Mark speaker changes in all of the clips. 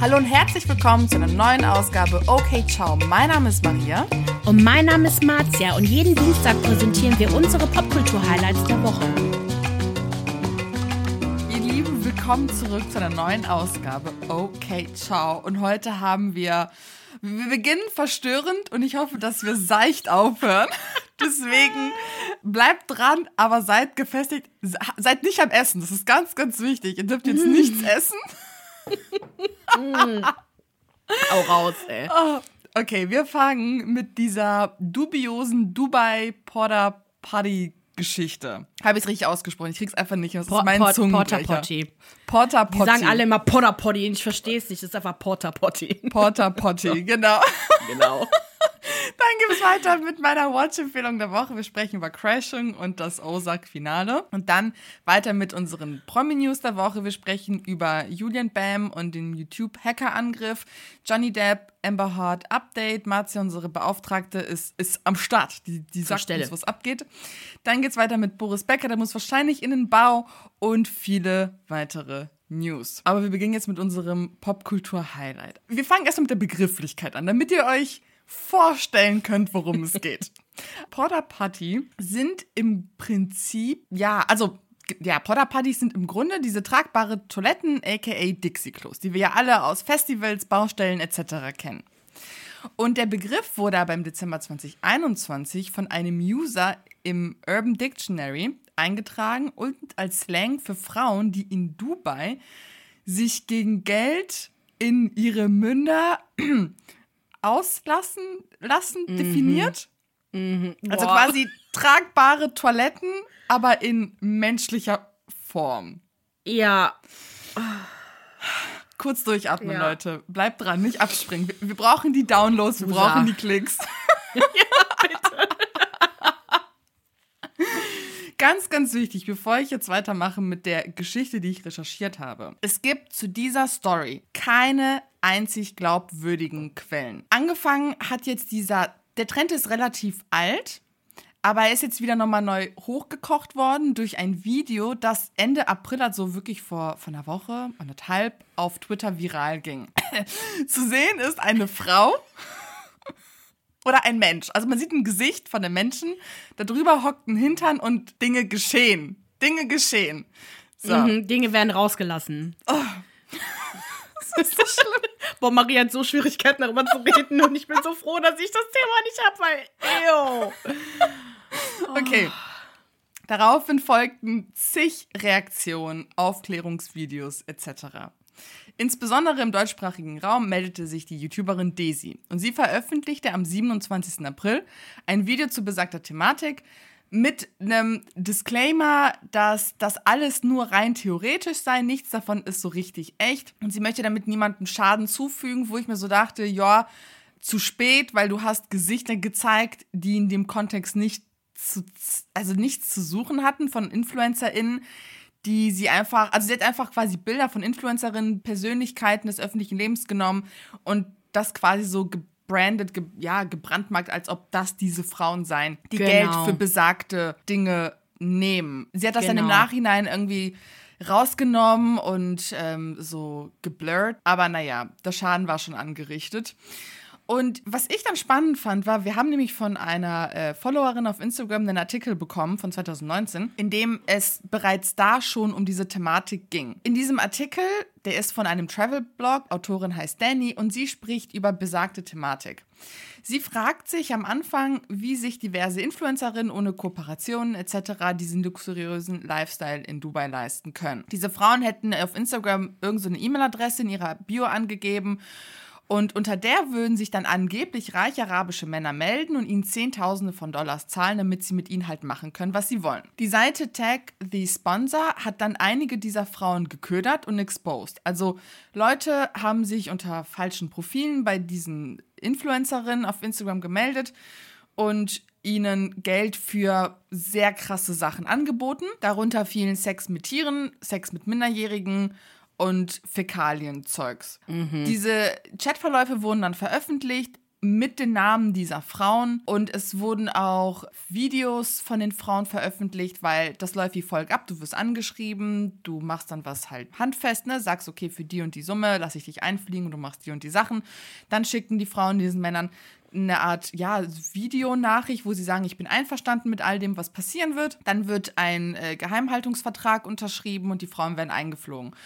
Speaker 1: Hallo und herzlich willkommen zu einer neuen Ausgabe Okay Ciao. Mein Name ist Maria.
Speaker 2: Und mein Name ist Marzia und jeden Dienstag präsentieren wir unsere Popkultur-Highlights der Woche.
Speaker 1: Ihr Lieben, willkommen zurück zu einer neuen Ausgabe Okay Ciao. Und heute haben wir, wir beginnen verstörend und ich hoffe, dass wir seicht aufhören. Deswegen bleibt dran, aber seid gefestigt. Seid nicht am Essen. Das ist ganz, ganz wichtig. Ihr dürft jetzt nichts essen.
Speaker 2: Au raus, ey.
Speaker 1: Oh, okay, wir fangen mit dieser dubiosen Dubai Porter Party Geschichte. Habe ich es richtig ausgesprochen? Ich krieg's einfach nicht. Das ist mein Zungenbrecher.
Speaker 2: Porta Potty.
Speaker 1: Porter
Speaker 2: Die
Speaker 1: Potty.
Speaker 2: sagen alle immer Porta Potty und ich verstehe es nicht. Das ist einfach Porta Potty.
Speaker 1: Porter Potty, genau.
Speaker 2: Genau.
Speaker 1: Dann geht's weiter mit meiner Watch-Empfehlung der Woche. Wir sprechen über Crashing und das Ozark-Finale. Und dann weiter mit unseren Promi-News der Woche. Wir sprechen über Julian Bam und den YouTube-Hacker-Angriff. Johnny Depp, Amber Heard Update. Marzia, unsere Beauftragte, ist, ist am Start. Die, die sagt
Speaker 2: Stelle.
Speaker 1: uns, was abgeht. Dann geht's weiter mit Boris Becker. Der muss wahrscheinlich in den Bau und viele weitere News. Aber wir beginnen jetzt mit unserem Popkultur-Highlight. Wir fangen erst mit der Begrifflichkeit an, damit ihr euch vorstellen könnt, worum es geht. Porta Potty sind im Prinzip, ja, also ja, Potties sind im Grunde diese tragbare Toiletten, aka Dixie-Klos, die wir ja alle aus Festivals, Baustellen etc. kennen. Und der Begriff wurde aber im Dezember 2021 von einem User im Urban Dictionary eingetragen und als Slang für Frauen, die in Dubai sich gegen Geld in ihre Münder auslassen lassen, definiert. Also
Speaker 2: Boah.
Speaker 1: quasi tragbare Toiletten, aber in menschlicher Form.
Speaker 2: Ja.
Speaker 1: Kurz durchatmen,
Speaker 2: Ja.
Speaker 1: Leute. Bleibt dran, nicht abspringen. Wir, wir brauchen die Downloads, wir
Speaker 2: Usa.
Speaker 1: brauchen die Klicks. Ganz, ganz wichtig, bevor ich jetzt weitermache mit der Geschichte, die ich recherchiert habe. Es gibt zu dieser Story keine einzig glaubwürdigen Quellen. Angefangen hat jetzt dieser, der Trend ist relativ alt, aber er ist jetzt wieder nochmal neu hochgekocht worden durch ein Video, das Ende April, also wirklich vor, vor einer Woche, anderthalb, auf Twitter viral ging. Zu sehen ist eine Frau oder ein Mensch. Also man sieht ein Gesicht von einem Menschen, darüber hockt ein Hintern und Dinge geschehen. Dinge geschehen. So.
Speaker 2: Mhm, Dinge werden rausgelassen.
Speaker 1: Das ist so schlimm.
Speaker 2: Boah, Maria hat so Schwierigkeiten, darüber zu reden und ich bin so froh, dass ich das Thema nicht habe, weil, ew.
Speaker 1: Okay. Daraufhin folgten zig Reaktionen, Aufklärungsvideos etc. Insbesondere im deutschsprachigen Raum meldete sich die YouTuberin Daisy und sie veröffentlichte am 27. April ein Video zu besagter Thematik mit einem Disclaimer, dass das alles nur rein theoretisch sei, nichts davon ist so richtig echt und sie möchte damit niemandem Schaden zufügen, wo ich mir so dachte, ja, zu spät, weil du hast Gesichter gezeigt, die in dem Kontext nicht zu, also nichts zu suchen hatten von InfluencerInnen, die sie einfach, also sie hat einfach quasi Bilder von Influencerinnen, Persönlichkeiten des öffentlichen Lebens genommen und das quasi so gebrandet, ge, ja, gebrandmarkt, als ob das diese Frauen seien, die
Speaker 2: Genau.
Speaker 1: Geld für besagte Dinge nehmen. Sie hat das dann im
Speaker 2: Genau.
Speaker 1: Nachhinein irgendwie rausgenommen und ähm, so geblurrt. Aber naja, der Schaden war schon angerichtet. Und was ich dann spannend fand, war, wir haben nämlich von einer äh, Followerin auf Instagram einen Artikel bekommen von 2019, in dem es bereits da schon um diese Thematik ging. In diesem Artikel, der ist von einem Travel-Blog, Autorin heißt Danny und sie spricht über besagte Thematik. Sie fragt sich am Anfang, wie sich diverse Influencerinnen ohne Kooperationen etc. diesen luxuriösen Lifestyle in Dubai leisten können. Diese Frauen hätten auf Instagram irgendeine so E-Mail-Adresse in ihrer Bio angegeben und unter der würden sich dann angeblich reiche arabische Männer melden und ihnen Zehntausende von Dollars zahlen, damit sie mit ihnen halt machen können, was sie wollen. Die Seite Tag the Sponsor hat dann einige dieser Frauen geködert und exposed. Also Leute haben sich unter falschen Profilen bei diesen Influencerinnen auf Instagram gemeldet und ihnen Geld für sehr krasse Sachen angeboten. Darunter fielen Sex mit Tieren, Sex mit Minderjährigen und Fäkalienzeugs. Diese Chatverläufe wurden dann veröffentlicht. mit den Namen dieser Frauen und es wurden auch Videos von den Frauen veröffentlicht, weil das läuft wie folgt ab. Du wirst angeschrieben, du machst dann was halt handfest, ne? sagst, okay, für die und die Summe lasse ich dich einfliegen und du machst die und die Sachen. Dann schicken die Frauen diesen Männern eine Art ja, Videonachricht, wo sie sagen, ich bin einverstanden mit all dem, was passieren wird. Dann wird ein äh, Geheimhaltungsvertrag unterschrieben und die Frauen werden eingeflogen.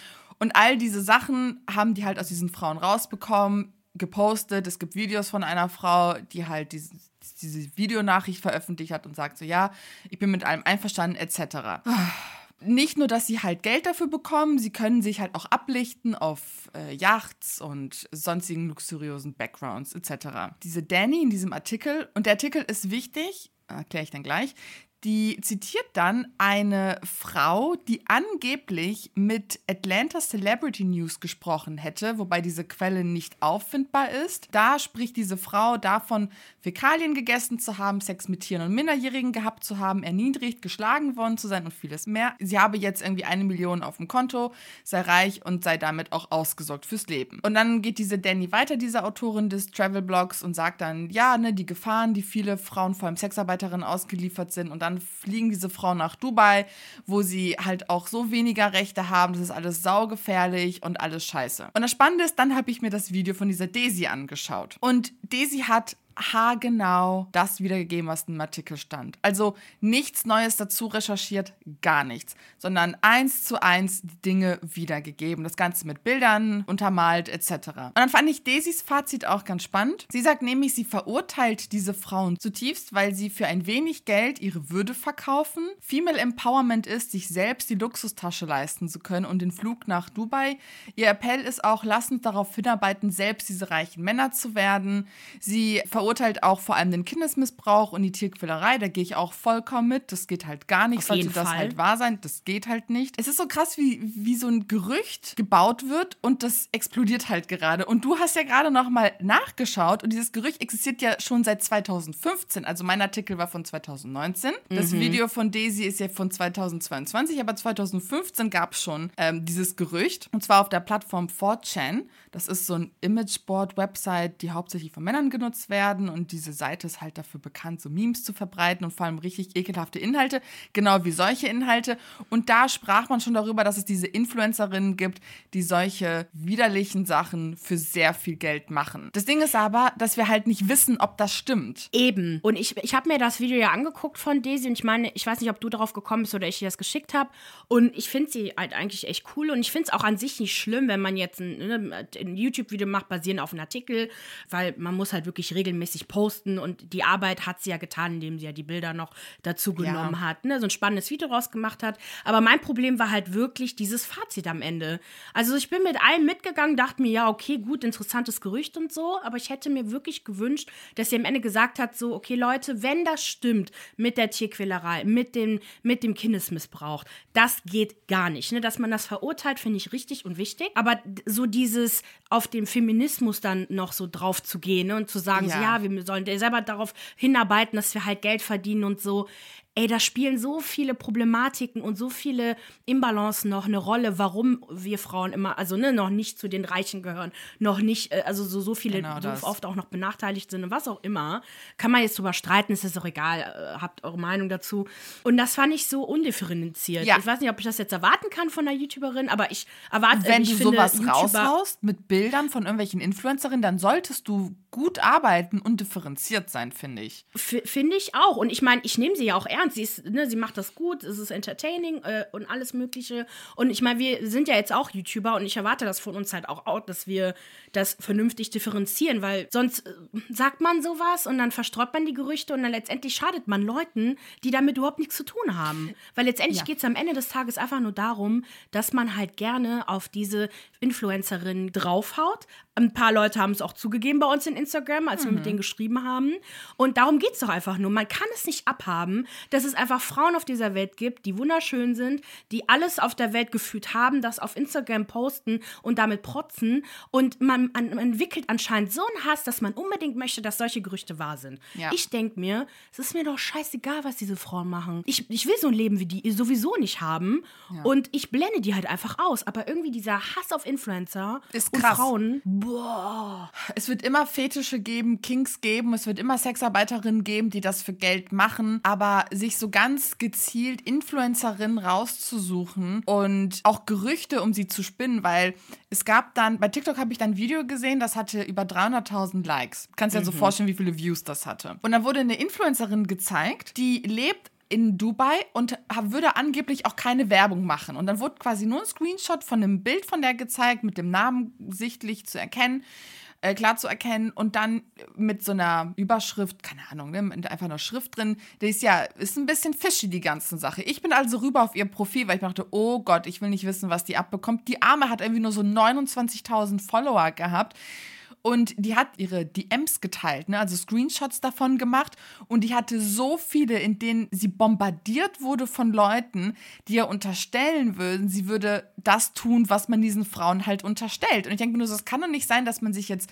Speaker 1: Und all diese Sachen haben die halt aus diesen Frauen rausbekommen gepostet. Es gibt Videos von einer Frau, die halt diese, diese Videonachricht veröffentlicht hat und sagt so, ja, ich bin mit allem einverstanden, etc. Nicht nur, dass sie halt Geld dafür bekommen, sie können sich halt auch ablichten auf äh, Yachts und sonstigen luxuriösen Backgrounds etc. Diese Danny in diesem Artikel, und der Artikel ist wichtig, erkläre ich dann gleich, die zitiert dann eine Frau, die angeblich mit Atlanta Celebrity News gesprochen hätte, wobei diese Quelle nicht auffindbar ist. Da spricht diese Frau davon, Fäkalien gegessen zu haben, Sex mit Tieren und Minderjährigen gehabt zu haben, erniedrigt, geschlagen worden zu sein und vieles mehr. Sie habe jetzt irgendwie eine Million auf dem Konto, sei reich und sei damit auch ausgesorgt fürs Leben. Und dann geht diese Danny weiter, diese Autorin des Travel Blogs, und sagt dann, ja, ne, die Gefahren, die viele Frauen, vor allem Sexarbeiterinnen, ausgeliefert sind und dann dann fliegen diese Frauen nach Dubai, wo sie halt auch so weniger Rechte haben. Das ist alles saugefährlich und alles scheiße. Und das Spannende ist, dann habe ich mir das Video von dieser Daisy angeschaut. Und Daisy hat haargenau das wiedergegeben, was im Artikel stand. Also nichts Neues dazu recherchiert, gar nichts, sondern eins zu eins die Dinge wiedergegeben. Das Ganze mit Bildern untermalt etc. Und dann fand ich Daisys Fazit auch ganz spannend. Sie sagt nämlich, sie verurteilt diese Frauen zutiefst, weil sie für ein wenig Geld ihre Würde verkaufen. Female Empowerment ist, sich selbst die Luxustasche leisten zu können und den Flug nach Dubai. Ihr Appell ist auch, lass uns darauf hinarbeiten, selbst diese reichen Männer zu werden. Sie verurteilt verurteilt auch vor allem den Kindesmissbrauch und die Tierquälerei. Da gehe ich auch vollkommen mit. Das geht halt gar nicht. Auf Sollte das Fall. halt wahr sein? Das geht halt nicht. Es ist so krass, wie, wie so ein Gerücht gebaut wird und das explodiert halt gerade. Und du hast ja gerade noch mal nachgeschaut und dieses Gerücht existiert ja schon seit 2015. Also mein Artikel war von 2019. Das mhm. Video von Daisy ist ja von 2022, aber 2015 gab es schon ähm, dieses Gerücht. Und zwar auf der Plattform 4chan. Das ist so ein Imageboard-Website, die hauptsächlich von Männern genutzt werden werden und diese Seite ist halt dafür bekannt, so Memes zu verbreiten und vor allem richtig ekelhafte Inhalte, genau wie solche Inhalte. Und da sprach man schon darüber, dass es diese Influencerinnen gibt, die solche widerlichen Sachen für sehr viel Geld machen. Das Ding ist aber, dass wir halt nicht wissen, ob das stimmt.
Speaker 3: Eben. Und ich, ich habe mir das Video ja angeguckt von Daisy und ich meine, ich weiß nicht, ob du darauf gekommen bist oder ich dir das geschickt habe. Und ich finde sie halt eigentlich echt cool und ich finde es auch an sich nicht schlimm, wenn man jetzt ein, ne, ein YouTube-Video macht, basierend auf einem Artikel, weil man muss halt wirklich regelmäßig regelmäßig posten und die Arbeit hat sie ja getan, indem sie ja die Bilder noch dazu genommen ja. hat, ne? so ein spannendes Video rausgemacht hat. Aber mein Problem war halt wirklich dieses Fazit am Ende. Also ich bin mit allem mitgegangen, dachte mir, ja, okay, gut, interessantes Gerücht und so, aber ich hätte mir wirklich gewünscht, dass sie am Ende gesagt hat, so, okay, Leute, wenn das stimmt mit der Tierquälerei, mit dem, mit dem Kindesmissbrauch, das geht gar nicht. Ne? Dass man das verurteilt, finde ich richtig und wichtig. Aber so dieses auf den Feminismus dann noch so drauf zu gehen ne? und zu sagen, ja. So, ja, wir sollen selber darauf hinarbeiten, dass wir halt Geld verdienen und so ey, da spielen so viele Problematiken und so viele Imbalancen noch eine Rolle, warum wir Frauen immer, also ne, noch nicht zu den Reichen gehören, noch nicht, äh, also so, so viele genau oft auch noch benachteiligt sind und was auch immer. Kann man jetzt drüber streiten, ist es auch egal, äh, habt eure Meinung dazu. Und das fand ich so undifferenziert. Ja. Ich weiß nicht, ob ich das jetzt erwarten kann von einer YouTuberin, aber ich erwarte,
Speaker 1: Wenn
Speaker 3: ich
Speaker 1: du finde, sowas raushaust mit Bildern von irgendwelchen Influencerinnen, dann solltest du gut arbeiten und differenziert sein, finde ich.
Speaker 3: Finde ich auch. Und ich meine, ich nehme sie ja auch ernst ernst. Sie, ist, ne, sie macht das gut, es ist entertaining äh, und alles Mögliche. Und ich meine, wir sind ja jetzt auch YouTuber und ich erwarte das von uns halt auch, dass wir das vernünftig differenzieren, weil sonst äh, sagt man sowas und dann verstreut man die Gerüchte und dann letztendlich schadet man Leuten, die damit überhaupt nichts zu tun haben. Weil letztendlich ja. geht es am Ende des Tages einfach nur darum, dass man halt gerne auf diese Influencerin draufhaut. Ein paar Leute haben es auch zugegeben bei uns in Instagram, als mhm. wir mit denen geschrieben haben. Und darum geht es doch einfach nur. Man kann es nicht abhaben, dass es einfach Frauen auf dieser Welt gibt, die wunderschön sind, die alles auf der Welt gefühlt haben, das auf Instagram posten und damit protzen. Und man, man entwickelt anscheinend so einen Hass, dass man unbedingt möchte, dass solche Gerüchte wahr sind.
Speaker 1: Ja.
Speaker 3: Ich denke mir, es ist mir doch scheißegal, was diese Frauen machen. Ich, ich will so ein Leben wie die sowieso nicht haben. Und ich blende die halt einfach aus. Aber irgendwie dieser Hass auf Influencer
Speaker 1: Ist
Speaker 3: und
Speaker 1: krass.
Speaker 3: Frauen, boah.
Speaker 1: Es wird immer Fetische geben, Kinks geben, es wird immer Sexarbeiterinnen geben, die das für Geld machen, aber sich so ganz gezielt Influencerinnen rauszusuchen und auch Gerüchte, um sie zu spinnen, weil es gab dann, bei TikTok habe ich dann ein Video gesehen, das hatte über 300.000 Likes. Kannst dir ja so vorstellen, wie viele Views das hatte. Und dann wurde eine Influencerin gezeigt, die lebt in Dubai und würde angeblich auch keine Werbung machen. Und dann wurde quasi nur ein Screenshot von einem Bild von der gezeigt, mit dem Namen sichtlich zu erkennen, äh, klar zu erkennen und dann mit so einer Überschrift, keine Ahnung, ne, mit einfach einer Schrift drin, die ist ja, ist ein bisschen fishy, die ganze Sache. Ich bin also rüber auf ihr Profil, weil ich dachte, oh Gott, ich will nicht wissen, was die abbekommt. Die Arme hat irgendwie nur so 29.000 Follower gehabt. Und die hat ihre DMs geteilt, ne? also Screenshots davon gemacht. Und die hatte so viele, in denen sie bombardiert wurde von Leuten, die ihr unterstellen würden, sie würde das tun, was man diesen Frauen halt unterstellt. Und ich denke mir nur so, es kann doch nicht sein, dass man sich jetzt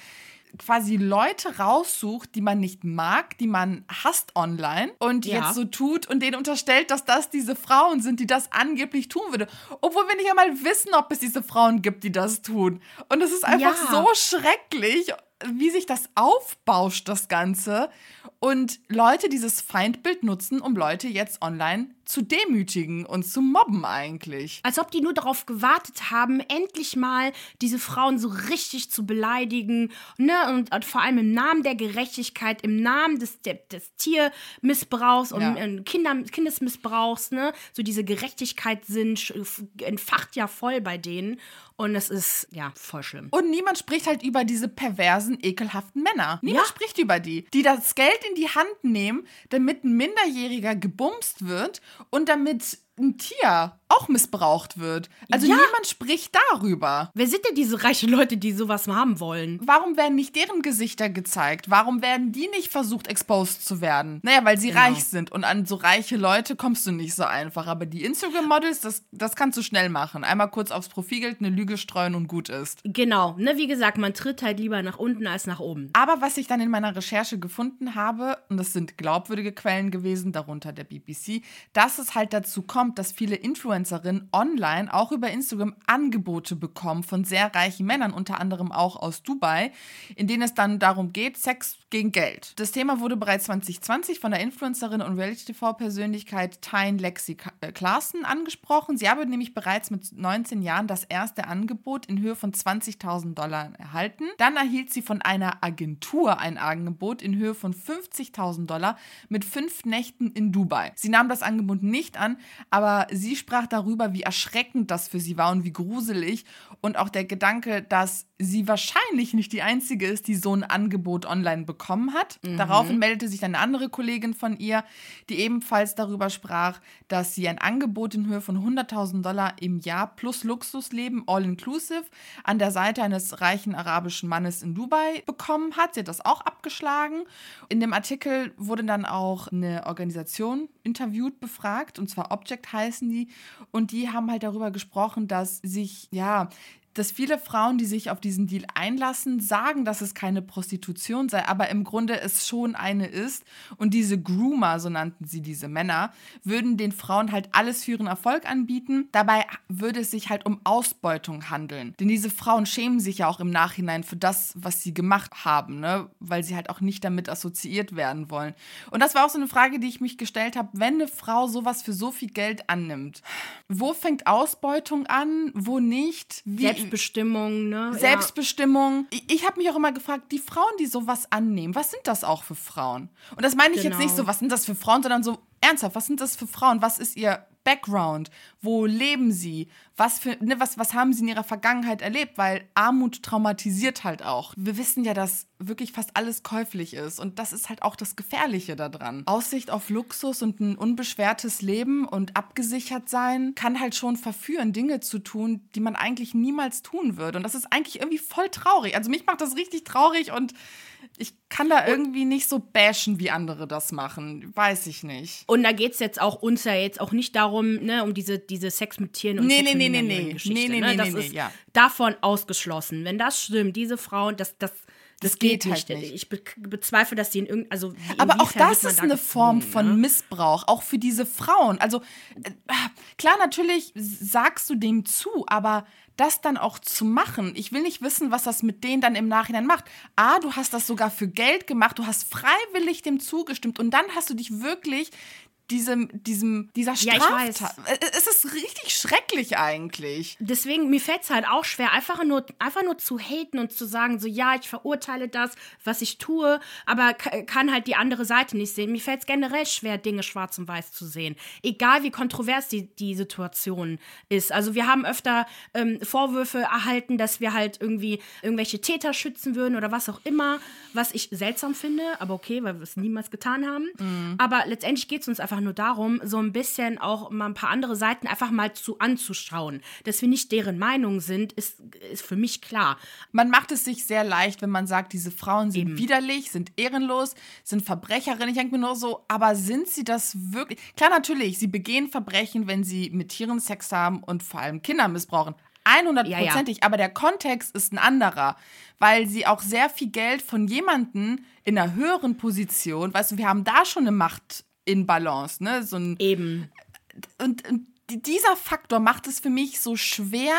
Speaker 1: quasi Leute raussucht, die man nicht mag, die man hasst online und
Speaker 3: Ja.
Speaker 1: jetzt so tut und denen unterstellt, dass das diese Frauen sind, die das angeblich tun würde. Obwohl wir nicht einmal wissen, ob es diese Frauen gibt, die das tun. Und es ist einfach
Speaker 3: Ja.
Speaker 1: so schrecklich, wie sich das aufbauscht, das Ganze. Und Leute dieses Feindbild nutzen, um Leute jetzt online zu demütigen und zu mobben eigentlich.
Speaker 3: Als ob die nur darauf gewartet haben, endlich mal diese Frauen so richtig zu beleidigen. Ne? Und, und vor allem im Namen der Gerechtigkeit, im Namen des, des Tiermissbrauchs und
Speaker 1: Ja.
Speaker 3: Kinder, Kindesmissbrauchs. Ne? So diese Gerechtigkeitssinn sch- entfacht ja voll bei denen. Und es ist, ja, voll schlimm.
Speaker 1: Und niemand spricht halt über diese perversen, ekelhaften Männer. Niemand
Speaker 3: Ja.
Speaker 1: spricht über die, die das Geld in die Hand nehmen, damit ein Minderjähriger gebumst wird und damit ein Tier auch missbraucht wird. Also
Speaker 3: Ja.
Speaker 1: niemand spricht darüber.
Speaker 3: Wer sind denn diese reichen Leute, die sowas haben wollen?
Speaker 1: Warum werden nicht deren Gesichter gezeigt? Warum werden die nicht versucht, exposed zu werden? Naja, weil sie
Speaker 3: Genau.
Speaker 1: reich sind. Und an so reiche Leute kommst du nicht so einfach. Aber die Instagram-Models, das, das kannst du schnell machen. Einmal kurz aufs Profilgeld eine Lüge streuen und gut ist.
Speaker 3: Genau, ne, wie gesagt, man tritt halt lieber nach unten als nach oben.
Speaker 1: Aber was ich dann in meiner Recherche gefunden habe, und das sind glaubwürdige Quellen gewesen, darunter der BBC, dass es halt dazu kommt, dass viele Influencerinnen online, auch über Instagram, Angebote bekommen von sehr reichen Männern, unter anderem auch aus Dubai, in denen es dann darum geht, Sex gegen Geld. Das Thema wurde bereits 2020 von der Influencerin und Reality-TV-Persönlichkeit Tyne Lexi äh, Clarkson angesprochen. Sie habe nämlich bereits mit 19 Jahren das erste Angebot in Höhe von 20.000 Dollar erhalten. Dann erhielt sie von einer Agentur ein Angebot in Höhe von 50.000 Dollar mit fünf Nächten in Dubai. Sie nahm das Angebot nicht an, aber sie sprach darüber, wie erschreckend das für sie war und wie gruselig und auch der Gedanke, dass sie wahrscheinlich nicht die einzige ist, die so ein Angebot online bekommen hat. Daraufhin meldete sich dann eine andere Kollegin von ihr, die ebenfalls darüber sprach, dass sie ein Angebot in Höhe von 100.000 Dollar im Jahr plus Luxusleben, all inclusive, an der Seite eines reichen arabischen Mannes in Dubai bekommen hat. Sie hat das auch abgeschlagen. In dem Artikel wurde dann auch eine Organisation interviewt, befragt, und zwar Object heißen die. Und die haben halt darüber gesprochen, dass sich, ja, dass viele Frauen, die sich auf diesen Deal einlassen, sagen, dass es keine Prostitution sei, aber im Grunde es schon eine ist. Und diese Groomer, so nannten sie diese Männer, würden den Frauen halt alles für ihren Erfolg anbieten. Dabei würde es sich halt um Ausbeutung handeln. Denn diese Frauen schämen sich ja auch im Nachhinein für das, was sie gemacht haben, ne? weil sie halt auch nicht damit assoziiert werden wollen. Und das war auch so eine Frage, die ich mich gestellt habe, wenn eine Frau sowas für so viel Geld annimmt, wo fängt Ausbeutung an, wo nicht? Wie,
Speaker 3: Selbstbestimmung, ne?
Speaker 1: Selbstbestimmung. Ich, ich habe mich auch immer gefragt, die Frauen, die sowas annehmen, was sind das auch für Frauen? Und das meine ich jetzt
Speaker 3: Genau.
Speaker 1: nicht so, was sind das für Frauen, sondern so ernsthaft, was sind das für Frauen? Was ist ihr Background? Wo leben sie? Was, für, ne, was, was haben sie in ihrer Vergangenheit erlebt? Weil Armut traumatisiert halt auch. Wir wissen ja, dass wirklich fast alles käuflich ist. Und das ist halt auch das Gefährliche daran. Aussicht auf Luxus und ein unbeschwertes Leben und abgesichert sein kann halt schon verführen, Dinge zu tun, die man eigentlich niemals tun würde. Und das ist eigentlich irgendwie voll traurig. Also mich macht das richtig traurig und ich kann da irgendwie nicht so bashen, wie andere das machen. Weiß ich nicht.
Speaker 3: Und da geht es jetzt auch uns ja jetzt auch nicht darum, ne, um diese, diese Sex mit Tieren und
Speaker 1: Nee, nee,
Speaker 3: Sex
Speaker 1: nee,
Speaker 3: mit
Speaker 1: nee,
Speaker 3: Minderjährigen
Speaker 1: nee.
Speaker 3: Geschichte,
Speaker 1: Nee, nee,
Speaker 3: ne?
Speaker 1: nee,
Speaker 3: Das
Speaker 1: nee, nee,
Speaker 3: ist
Speaker 1: ja.
Speaker 3: davon ausgeschlossen. Wenn das stimmt, diese Frauen, das, das, das,
Speaker 1: Das
Speaker 3: geht,
Speaker 1: geht halt
Speaker 3: nicht. Ich be bezweifle, dass die in irgendeinem. Also
Speaker 1: Aber auch das ist
Speaker 3: da
Speaker 1: eine Form von
Speaker 3: ne?
Speaker 1: Missbrauch, auch für diese Frauen. Also äh, klar, natürlich sagst du dem zu, aber das dann auch zu machen. Ich will nicht wissen, was das mit denen dann im Nachhinein macht. A, du hast das sogar für Geld gemacht, du hast freiwillig dem zugestimmt und dann hast du dich wirklich diesem, diesem, dieser
Speaker 3: Ja, ich
Speaker 1: Straftat. Äh, Es ist richtig schrecklich eigentlich.
Speaker 3: Deswegen, mir fällt es halt auch schwer, einfach nur, einfach nur zu haten und zu sagen, so ja, ich verurteile das, was ich tue, aber ka- kann halt die andere Seite nicht sehen. Mir fällt es generell schwer, Dinge schwarz und weiß zu sehen. Egal wie kontrovers die, die Situation ist. Also wir haben öfter ähm, Vorwürfe erhalten, dass wir halt irgendwie irgendwelche Täter schützen würden oder was auch immer, was ich seltsam finde, aber okay, weil wir es niemals getan haben. Aber letztendlich geht es uns einfach nur darum, so ein bisschen auch mal ein paar andere Seiten einfach mal zu anzuschauen. Dass wir nicht deren Meinung sind, ist, ist für mich klar.
Speaker 1: Man macht es sich sehr leicht, wenn man sagt, diese Frauen sind widerlich, sind ehrenlos, sind Verbrecherinnen. Ich denke mir nur so, aber sind sie das wirklich? Klar, natürlich, sie begehen Verbrechen, wenn sie mit Tieren Sex haben und vor allem Kinder missbrauchen. 100%ig, aber der Kontext ist ein anderer, weil sie auch sehr viel Geld von jemandem in einer höheren Position, weißt du, wir haben da schon eine Macht in Balance, ne? So ein,
Speaker 3: Eben.
Speaker 1: und, und die- dieser Faktor macht es für mich so schwer,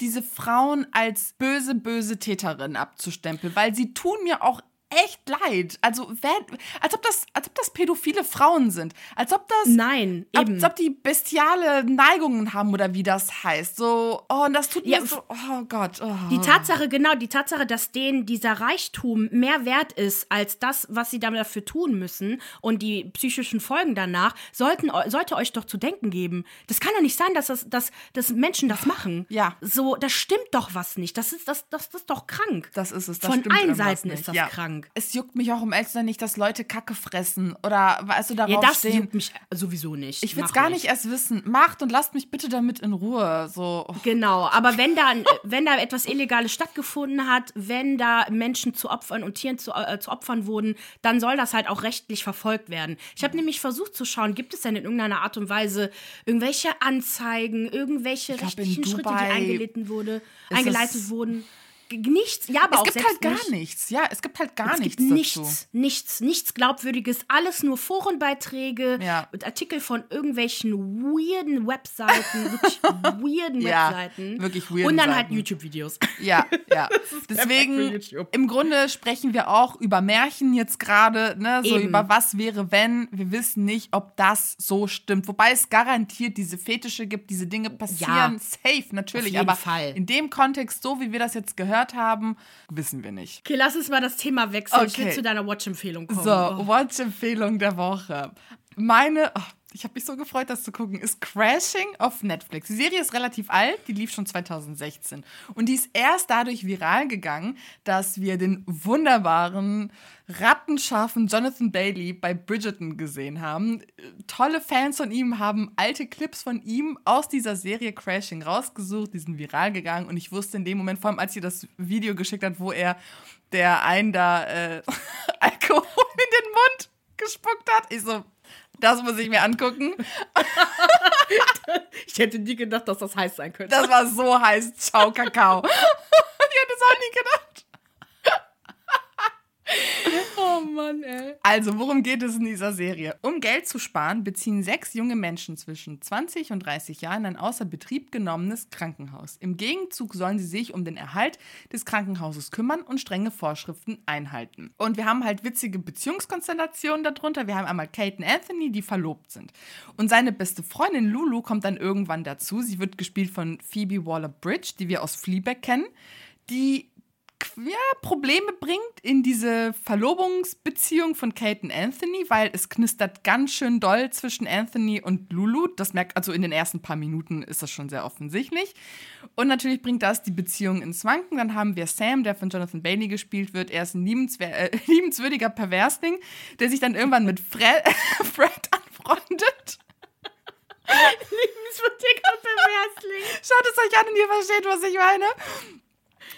Speaker 1: diese Frauen als böse, böse Täterin abzustempeln, weil sie tun mir auch echt leid. Also, wer, als, ob das, als ob das pädophile Frauen sind. Als ob das.
Speaker 3: Nein, eben.
Speaker 1: Als ob die bestiale Neigungen haben oder wie das heißt. So, oh, und das tut mir
Speaker 3: Ja,
Speaker 1: so, oh Gott. Oh.
Speaker 3: Die Tatsache, genau, die Tatsache, dass denen dieser Reichtum mehr wert ist als das, was sie dafür tun müssen und die psychischen Folgen danach, sollten, sollte euch doch zu denken geben. Das kann doch nicht sein, dass, das, dass, dass Menschen das machen.
Speaker 1: Ja.
Speaker 3: So, das stimmt doch was nicht. Das ist, das, das, das ist doch krank.
Speaker 1: Das ist es. Das
Speaker 3: Von allen Seiten
Speaker 1: nicht.
Speaker 3: ist das
Speaker 1: ja.
Speaker 3: krank.
Speaker 1: Es juckt mich auch um zu sein nicht, dass Leute Kacke fressen oder weißt du darauf
Speaker 3: Ja, das
Speaker 1: stehen.
Speaker 3: juckt mich sowieso nicht.
Speaker 1: Ich will es gar nicht erst wissen. Macht und lasst mich bitte damit in Ruhe. So. oh.
Speaker 3: Genau, aber wenn da, wenn da etwas Illegales stattgefunden hat, wenn da Menschen zu Opfern und Tieren zu, äh, zu Opfern wurden, dann soll das halt auch rechtlich verfolgt werden. Ich habe nämlich versucht zu schauen, gibt es denn in irgendeiner Art und Weise irgendwelche Anzeigen, irgendwelche
Speaker 1: glaub,
Speaker 3: rechtlichen Schritte, die
Speaker 1: Dubai
Speaker 3: eingeleitet, wurde, eingeleitet wurden? Nichts, ja, aber
Speaker 1: Es gibt halt gar
Speaker 3: nicht.
Speaker 1: nichts. Ja, es gibt halt gar
Speaker 3: Es
Speaker 1: nichts
Speaker 3: gibt nichts,
Speaker 1: dazu.
Speaker 3: nichts, nichts Glaubwürdiges, alles nur Forenbeiträge
Speaker 1: Ja.
Speaker 3: und Artikel von irgendwelchen weirden Webseiten, wirklich weirden
Speaker 1: Ja,
Speaker 3: Webseiten.
Speaker 1: wirklich weirden
Speaker 3: Und dann halt
Speaker 1: Seiten.
Speaker 3: YouTube-Videos.
Speaker 1: Ja, ja. Deswegen, im Grunde sprechen wir auch über Märchen jetzt gerade, ne? So
Speaker 3: Eben.
Speaker 1: über was wäre, wenn. Wir wissen nicht, ob das so stimmt. Wobei es garantiert diese Fetische gibt, diese Dinge passieren safe, natürlich. Aber
Speaker 3: Fall.
Speaker 1: in dem Kontext, so wie wir das jetzt gehört haben, wissen wir nicht.
Speaker 3: Okay, lass uns mal das Thema wechseln. Ich will
Speaker 1: Okay.
Speaker 3: zu deiner Watch-Empfehlung kommen.
Speaker 1: So,
Speaker 3: Oh.
Speaker 1: Watch-Empfehlung der Woche. Meine, oh, ich habe mich so gefreut, das zu gucken, ist Crashing auf Netflix. Die Serie ist relativ alt, die lief schon 2016. Und die ist erst dadurch viral gegangen, dass wir den wunderbaren, rattenscharfen Jonathan Bailey bei Bridgerton gesehen haben. Tolle Fans von ihm haben alte Clips von ihm aus dieser Serie Crashing rausgesucht, die sind viral gegangen. Und ich wusste in dem Moment, vor allem als sie das Video geschickt hat, wo er der einen da äh, Alkohol in den Mund gespuckt hat. Ich so, das muss ich mir angucken.
Speaker 2: Ich hätte nie gedacht, dass das heiß sein könnte.
Speaker 1: Das war so heiß. Ciao, Kakao. ich hätte es auch nie gedacht.
Speaker 2: Oh Mann, ey.
Speaker 1: Also, worum geht es in dieser Serie? Um Geld zu sparen, beziehen sechs junge Menschen zwischen 20 und 30 Jahren ein außer Betrieb genommenes Krankenhaus. Im Gegenzug sollen sie sich um den Erhalt des Krankenhauses kümmern und strenge Vorschriften einhalten. Und wir haben halt witzige Beziehungskonstellationen darunter. Wir haben einmal Kate und Anthony, die verlobt sind. Und seine beste Freundin Lulu kommt dann irgendwann dazu. Sie wird gespielt von Phoebe Waller-Bridge, die wir aus Fleabag kennen, die ja, Probleme bringt in diese Verlobungsbeziehung von Kate und Anthony, weil es knistert ganz schön doll zwischen Anthony und Lulu. Das merkt, also in den ersten paar Minuten ist das schon sehr offensichtlich. Und natürlich bringt das die Beziehung ins Wanken. Dann haben wir Sam, der von Jonathan Bailey gespielt wird. Er ist ein liebenswer äh, liebenswürdiger Perversling, der sich dann irgendwann mit Fred, Fred anfreundet.
Speaker 3: Liebenswürdiger Perversling.
Speaker 1: Schaut es euch an und ihr versteht, was ich meine.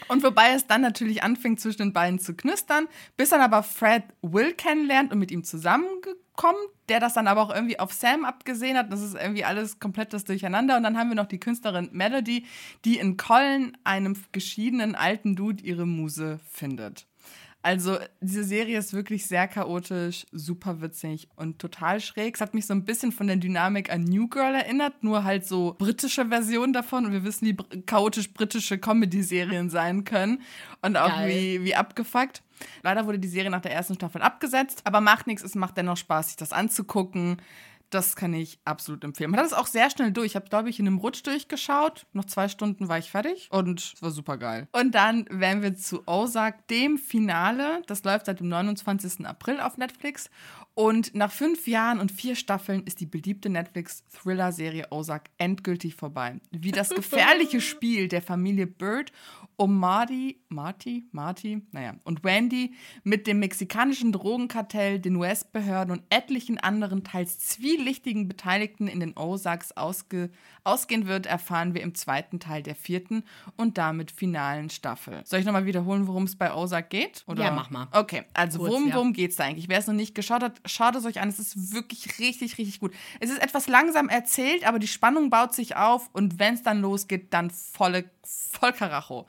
Speaker 1: Und wobei es dann natürlich anfängt, zwischen den beiden zu knistern, bis dann aber Fred Will kennenlernt und mit ihm zusammenkommt, der das dann aber auch irgendwie auf Sam abgesehen hat. Das ist irgendwie alles komplett das Durcheinander. Und dann haben wir noch die Künstlerin Melody, die in Colin, einem geschiedenen alten Dude, ihre Muse findet. Also, diese Serie ist wirklich sehr chaotisch, super witzig und total schräg. Es hat mich so ein bisschen von der Dynamik an New Girl erinnert, nur halt so britische Version davon. Und wir wissen, wie chaotisch britische Comedy-Serien sein können und auch
Speaker 3: Geil.
Speaker 1: wie, wie abgefuckt. Leider wurde die Serie nach der ersten Staffel abgesetzt, aber macht nichts, es macht dennoch Spaß, sich das anzugucken. Das kann ich absolut empfehlen. Man hat es auch sehr schnell durch. Ich habe, glaube ich, in einem Rutsch durchgeschaut. Noch zwei Stunden war ich fertig und es war super geil. Und dann wären wir zu Ozark, dem Finale. Das läuft seit dem 29. April auf Netflix. Und nach fünf Jahren und vier Staffeln ist die beliebte Netflix-Thriller-Serie Ozark endgültig vorbei. Wie das gefährliche Spiel der Familie Bird um Marty, Marty, Marty, naja, und Wendy mit dem mexikanischen Drogenkartell, den US-Behörden und etlichen anderen teils zwielichtigen Beteiligten in den Ozarks ausge, ausgehen wird, erfahren wir im zweiten Teil der vierten und damit finalen Staffel. Soll ich nochmal wiederholen, worum es bei Ozark geht? Oder?
Speaker 3: Ja, mach mal.
Speaker 1: Okay, also
Speaker 3: Kurz,
Speaker 1: worum,
Speaker 3: ja.
Speaker 1: worum geht's da eigentlich? Wer es noch nicht geschaut hat, schaut es euch an. Es ist wirklich richtig, richtig gut. Es ist etwas langsam erzählt, aber die Spannung baut sich auf und wenn es dann losgeht, dann volle, voll Karacho.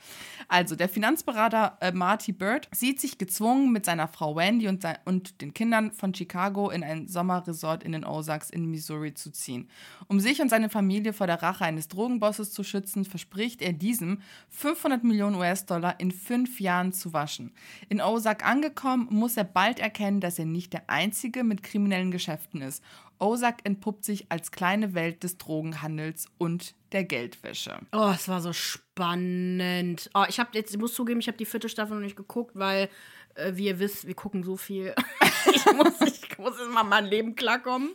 Speaker 1: Also, der Finanzberater äh, Marty Bird sieht sich gezwungen, mit seiner Frau Wendy und, sein, und den Kindern von Chicago in ein Sommerresort in den Ozarks in Missouri zu ziehen. Um sich und seine Familie vor der Rache eines Drogenbosses zu schützen, verspricht er diesem 500 Millionen US-Dollar in fünf Jahren zu waschen. In Ozark angekommen, muss er bald erkennen, dass er nicht der Einzige mit kriminellen Geschäften ist. Ozark entpuppt sich als kleine Welt des Drogenhandels und der Geldwäsche.
Speaker 3: Oh, es war so spannend. Oh, ich habe jetzt, ich muss zugeben, ich habe die vierte Staffel noch nicht geguckt, weil, äh, wie ihr wisst, wir gucken so viel. ich, muss, ich muss jetzt mal mein Leben klarkommen.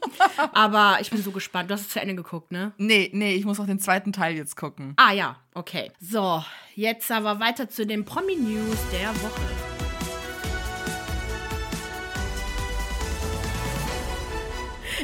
Speaker 3: Aber ich bin so gespannt. Du hast es zu Ende geguckt, ne?
Speaker 1: Nee, nee, ich muss auch den zweiten Teil jetzt gucken.
Speaker 3: Ah ja, okay. So, jetzt aber weiter zu den Promi-News der Woche.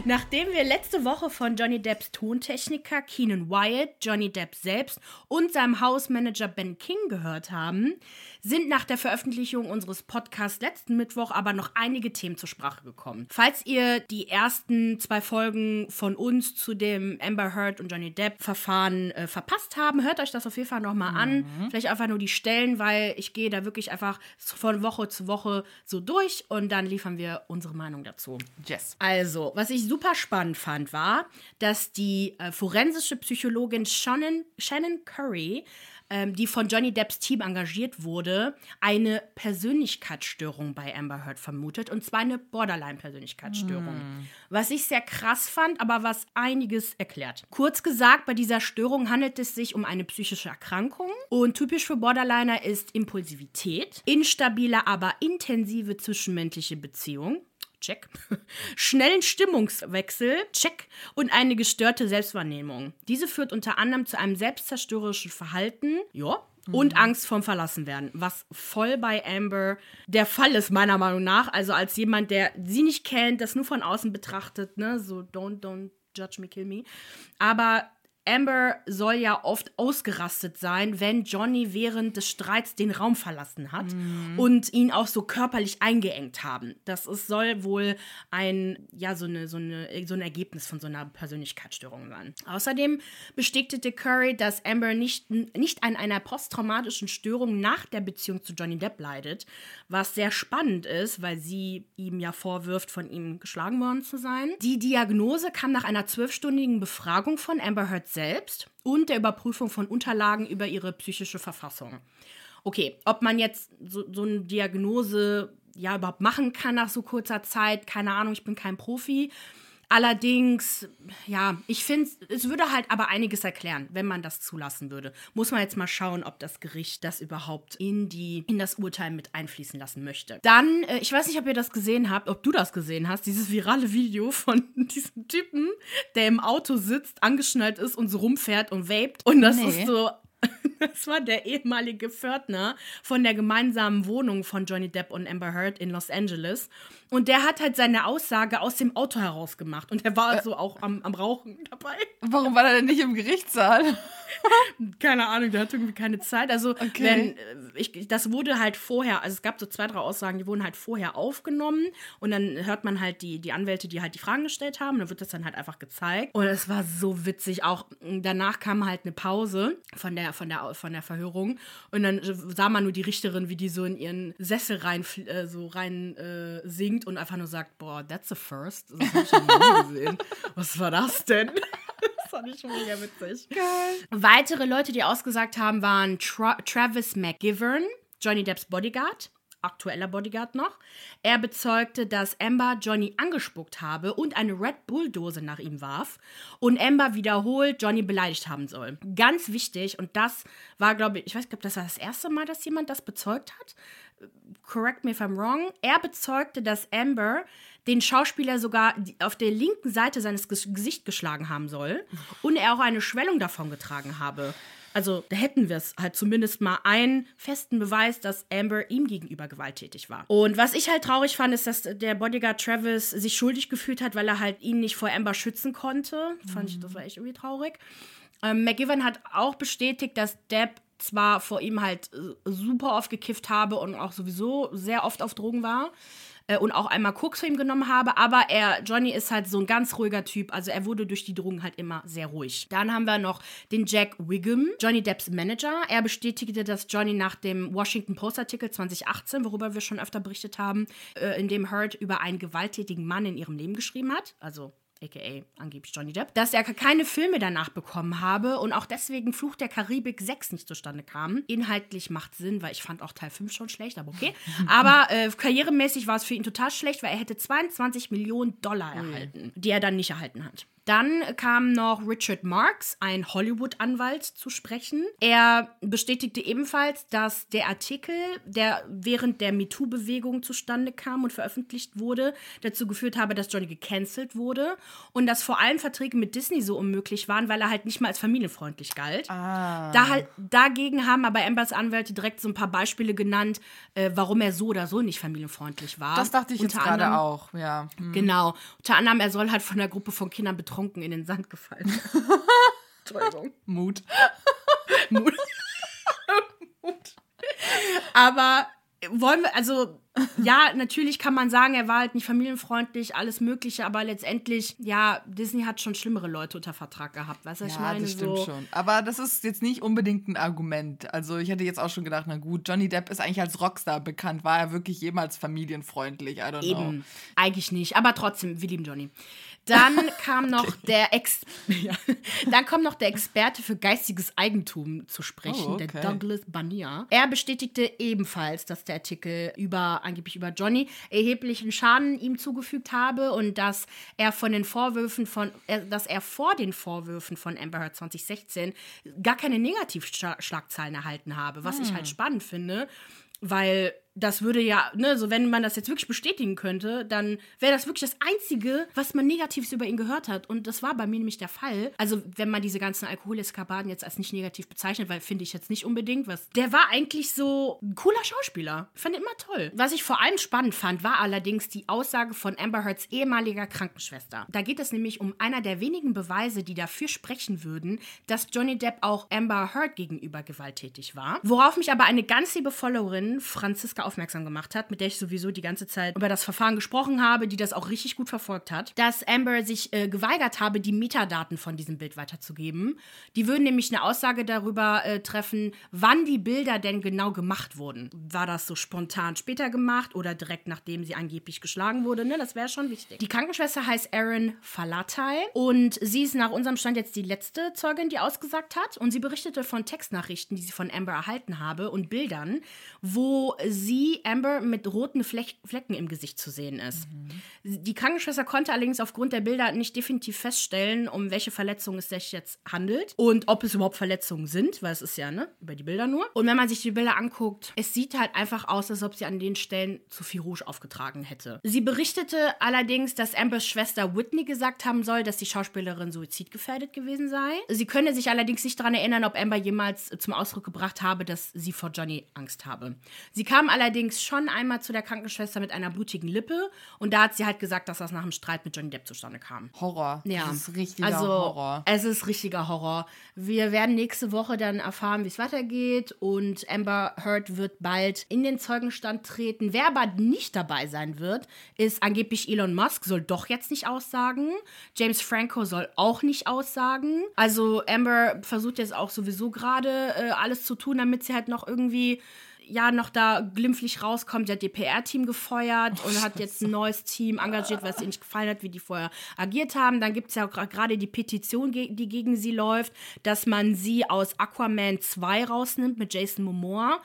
Speaker 3: Nachdem wir letzte Woche von Johnny Depps Tontechniker Keenan Wyatt, Johnny Depp selbst und seinem Hausmanager Ben King gehört haben, sind nach der Veröffentlichung unseres Podcasts letzten Mittwoch aber noch einige Themen zur Sprache gekommen. Falls ihr die ersten zwei Folgen von uns zu dem Amber Heard und Johnny Depp Verfahren äh, verpasst haben, hört euch das auf jeden Fall nochmal an. Vielleicht einfach nur die Stellen, weil ich gehe da wirklich einfach von Woche zu Woche so durch und dann liefern wir unsere Meinung dazu.
Speaker 1: Yes.
Speaker 3: Also, was ich super spannend fand, war, dass die äh, forensische Psychologin Shannon, Shannon Curry, ähm, die von Johnny Depps Team engagiert wurde, eine Persönlichkeitsstörung bei Amber Heard vermutet. Und zwar eine Borderline-Persönlichkeitsstörung. Was ich sehr krass fand, aber was einiges erklärt. Kurz gesagt, bei dieser Störung handelt es sich um eine psychische Erkrankung. Und typisch für Borderliner ist Impulsivität, instabile, aber intensive zwischenmenschliche Beziehung. Check. Schnellen Stimmungswechsel, check. Und eine gestörte Selbstwahrnehmung. Diese führt unter anderem zu einem selbstzerstörerischen Verhalten, ja, und Angst vorm Verlassenwerden, was voll bei Amber der Fall ist, meiner Meinung nach. Also als jemand, der sie nicht kennt, das nur von außen betrachtet, ne, so don't, don't judge me, kill me. Aber Amber soll ja oft ausgerastet sein, wenn Johnny während des Streits den Raum verlassen hat und ihn auch so körperlich eingeengt haben. Das ist, soll wohl ein, ja, so, eine, so, eine, so ein Ergebnis von so einer Persönlichkeitsstörung sein. Außerdem bestätigte Curry, dass Amber nicht, nicht an einer posttraumatischen Störung nach der Beziehung zu Johnny Depp leidet, was sehr spannend ist, weil sie ihm ja vorwirft, von ihm geschlagen worden zu sein. Die Diagnose kam nach einer zwölfstündigen Befragung von Amber Heard selbst und der Überprüfung von Unterlagen über ihre psychische Verfassung. Okay, ob man jetzt so, so eine Diagnose ja überhaupt machen kann nach so kurzer Zeit, keine Ahnung, ich bin kein Profi. Allerdings, ja, ich finde, es würde halt aber einiges erklären, wenn man das zulassen würde. Muss man jetzt mal schauen, ob das Gericht das überhaupt in, die, in das Urteil mit einfließen lassen möchte. Dann, äh, ich weiß nicht, ob ihr das gesehen habt, ob du das gesehen hast, dieses virale Video von diesem Typen, der im Auto sitzt, angeschnallt ist und so rumfährt und vaped. Und das
Speaker 1: Nee.
Speaker 3: ist so das war der ehemalige Pförtner von der gemeinsamen Wohnung von Johnny Depp und Amber Heard in Los Angeles. Und der hat halt seine Aussage aus dem Auto heraus gemacht. Und er war also auch am, am Rauchen dabei.
Speaker 1: Warum war er denn nicht im Gerichtssaal?
Speaker 3: Keine Ahnung, der hat irgendwie keine Zeit. Also,
Speaker 1: Okay.
Speaker 3: wenn, äh, ich, das wurde halt vorher, also es gab so zwei, drei Aussagen, die wurden halt vorher aufgenommen. Und dann hört man halt die, die Anwälte, die halt die Fragen gestellt haben. Dann wird das dann halt einfach gezeigt. Und es war so witzig. Auch danach kam halt eine Pause von der, von der, von der Verhörung. Und dann sah man nur die Richterin, wie die so in ihren Sessel rein, äh, so rein äh, singt und einfach nur sagt: Boah, that's a first. Das hab ich schon nie gesehen. Was war das denn? Das fand ich schon mega witzig. Weitere Leute, die ausgesagt haben, waren Tra Travis McGivern, Johnny Depps Bodyguard, aktueller Bodyguard noch. Er bezeugte, dass Amber Johnny angespuckt habe und eine Red Bull-Dose nach ihm warf und Amber wiederholt Johnny beleidigt haben soll. Ganz wichtig, und das war, glaube ich, ich weiß nicht, das war das erste Mal, dass jemand das bezeugt hat. Correct me if I'm wrong. Er bezeugte, dass Amber den Schauspieler sogar auf der linken Seite seines Ges Gesicht geschlagen haben soll und er auch eine Schwellung davon getragen habe. Also da hätten wir es halt zumindest mal einen festen Beweis, dass Amber ihm gegenüber gewalttätig war. Und was ich halt traurig fand, ist, dass der Bodyguard Travis sich schuldig gefühlt hat, weil er halt ihn nicht vor Amber schützen konnte. Fand ich, das war echt irgendwie traurig. Ähm, McGivern hat auch bestätigt, dass Depp zwar vor ihm halt äh, super oft gekifft habe und auch sowieso sehr oft auf Drogen war äh, und auch einmal Koks für ihn genommen habe, aber er, Johnny ist halt so ein ganz ruhiger Typ, also er wurde durch die Drogen halt immer sehr ruhig. Dann haben wir noch den Jack Wiggum, Johnny Depps Manager. Er bestätigte, dass Johnny nach dem Washington Post Artikel 2018, worüber wir schon öfter berichtet haben, äh, in dem Heard über einen gewalttätigen Mann in ihrem Leben geschrieben hat, also aka angeblich Johnny Depp, dass er keine Filme danach bekommen habe und auch deswegen Fluch der Karibik 6 nicht zustande kam. Inhaltlich macht Sinn, weil ich fand auch Teil 5 schon schlecht, aber okay. Aber äh, karrieremäßig war es für ihn total schlecht, weil er hätte 22 Millionen Dollar erhalten, die er dann nicht erhalten hat. Dann kam noch Richard Marks, ein Hollywood-Anwalt, zu sprechen. Er bestätigte ebenfalls, dass der Artikel, der während der MeToo-Bewegung zustande kam und veröffentlicht wurde, dazu geführt habe, dass Johnny gecancelt wurde und dass vor allem Verträge mit Disney so unmöglich waren, weil er halt nicht mal als familienfreundlich galt. Da halt, dagegen haben aber Ambers Anwälte direkt so ein paar Beispiele genannt, äh, warum er so oder so nicht familienfreundlich war.
Speaker 1: Das dachte ich jetzt
Speaker 3: Unter
Speaker 1: gerade
Speaker 3: anderem-
Speaker 1: auch, ja. Hm.
Speaker 3: Genau. Unter anderem, er soll halt von einer Gruppe von Kindern betrunken in den Sand gefallen. sein. Entschuldigung.
Speaker 1: Mut.
Speaker 3: Mut. Mut. Aber wollen wir, also, ja, natürlich kann man sagen, er war halt nicht familienfreundlich, alles Mögliche, aber letztendlich, ja, Disney hat schon schlimmere Leute unter Vertrag gehabt. Weißt du, was ich
Speaker 1: Ja,
Speaker 3: meine?
Speaker 1: das stimmt
Speaker 3: so,
Speaker 1: schon. Aber das ist jetzt nicht unbedingt ein Argument. Also ich hätte jetzt auch schon gedacht, na gut, Johnny Depp ist eigentlich als Rockstar bekannt. War er wirklich jemals familienfreundlich? I don't know.
Speaker 3: Eben, eigentlich nicht, aber trotzdem, wir lieben Johnny. Dann kam noch der Ex ja. Dann kommt noch der Experte für geistiges Eigentum zu sprechen,
Speaker 1: Oh, okay.
Speaker 3: der Douglas Bania. Er bestätigte ebenfalls, dass der Artikel über angeblich über Johnny erheblichen Schaden ihm zugefügt habe und dass er von den Vorwürfen von äh, dass er vor den Vorwürfen von Amber Heard 2016 gar keine Negativschlagzeilen erhalten habe, was ich halt spannend finde, weil das würde ja, ne, so wenn man das jetzt wirklich bestätigen könnte, dann wäre das wirklich das Einzige, was man Negatives über ihn gehört hat. Und das war bei mir nämlich der Fall. Also, wenn man diese ganzen Alkoholeskapaden jetzt als nicht negativ bezeichnet, weil finde ich jetzt nicht unbedingt was. Der war eigentlich so ein cooler Schauspieler. Fand ihn immer toll. Was ich vor allem spannend fand, war allerdings die Aussage von Amber Heards ehemaliger Krankenschwester. Da geht es nämlich um einer der wenigen Beweise, die dafür sprechen würden, dass Johnny Depp auch Amber Heard gegenüber gewalttätig war. Worauf mich aber eine ganz liebe Followerin, Franziska, aufmerksam gemacht hat, mit der ich sowieso die ganze Zeit über das Verfahren gesprochen habe, die das auch richtig gut verfolgt hat, dass Amber sich äh, geweigert habe, die Metadaten von diesem Bild weiterzugeben. Die würden nämlich eine Aussage darüber äh, treffen, wann die Bilder denn genau gemacht wurden. War das so spontan später gemacht oder direkt nachdem sie angeblich geschlagen wurde? Ne, das wäre schon wichtig. Die Krankenschwester heißt Erin Falatai und sie ist nach unserem Stand jetzt die letzte Zeugin, die ausgesagt hat. Und sie berichtete von Textnachrichten, die sie von Amber erhalten habe und Bildern, wo sie sie, Amber, mit roten Fleck Flecken im Gesicht zu sehen ist. Die Krankenschwester konnte allerdings aufgrund der Bilder nicht definitiv feststellen, um welche Verletzungen es sich jetzt handelt und ob es überhaupt Verletzungen sind, weil es ist ja, ne, über die Bilder nur. Und wenn man sich die Bilder anguckt, es sieht halt einfach aus, als ob sie an den Stellen zu viel Rouge aufgetragen hätte. Sie berichtete allerdings, dass Ambers Schwester Whitney gesagt haben soll, dass die Schauspielerin suizidgefährdet gewesen sei. Sie könne sich allerdings nicht daran erinnern, ob Amber jemals zum Ausdruck gebracht habe, dass sie vor Johnny Angst habe. Sie kam allerdings schon einmal zu der Krankenschwester mit einer blutigen Lippe und da hat sie halt gesagt, dass das nach einem Streit mit Johnny Depp zustande kam.
Speaker 1: Horror.
Speaker 3: Ja,
Speaker 1: Das ist richtiger
Speaker 3: also,
Speaker 1: Horror.
Speaker 3: Es ist richtiger Horror. Wir werden nächste Woche dann erfahren, wie es weitergeht und Amber Heard wird bald in den Zeugenstand treten. Wer aber nicht dabei sein wird, ist angeblich Elon Musk, soll doch jetzt nicht aussagen. James Franco soll auch nicht aussagen. Also Amber versucht jetzt auch sowieso gerade äh, alles zu tun, damit sie halt noch irgendwie ja noch da glimpflich rauskommt, der DPR-Team gefeuert und hat jetzt ein neues Team engagiert, was ihr nicht gefallen hat, wie die vorher agiert haben. Dann gibt es ja gerade die Petition, die gegen sie läuft, dass man sie aus Aquaman 2 rausnimmt mit Jason Momoa,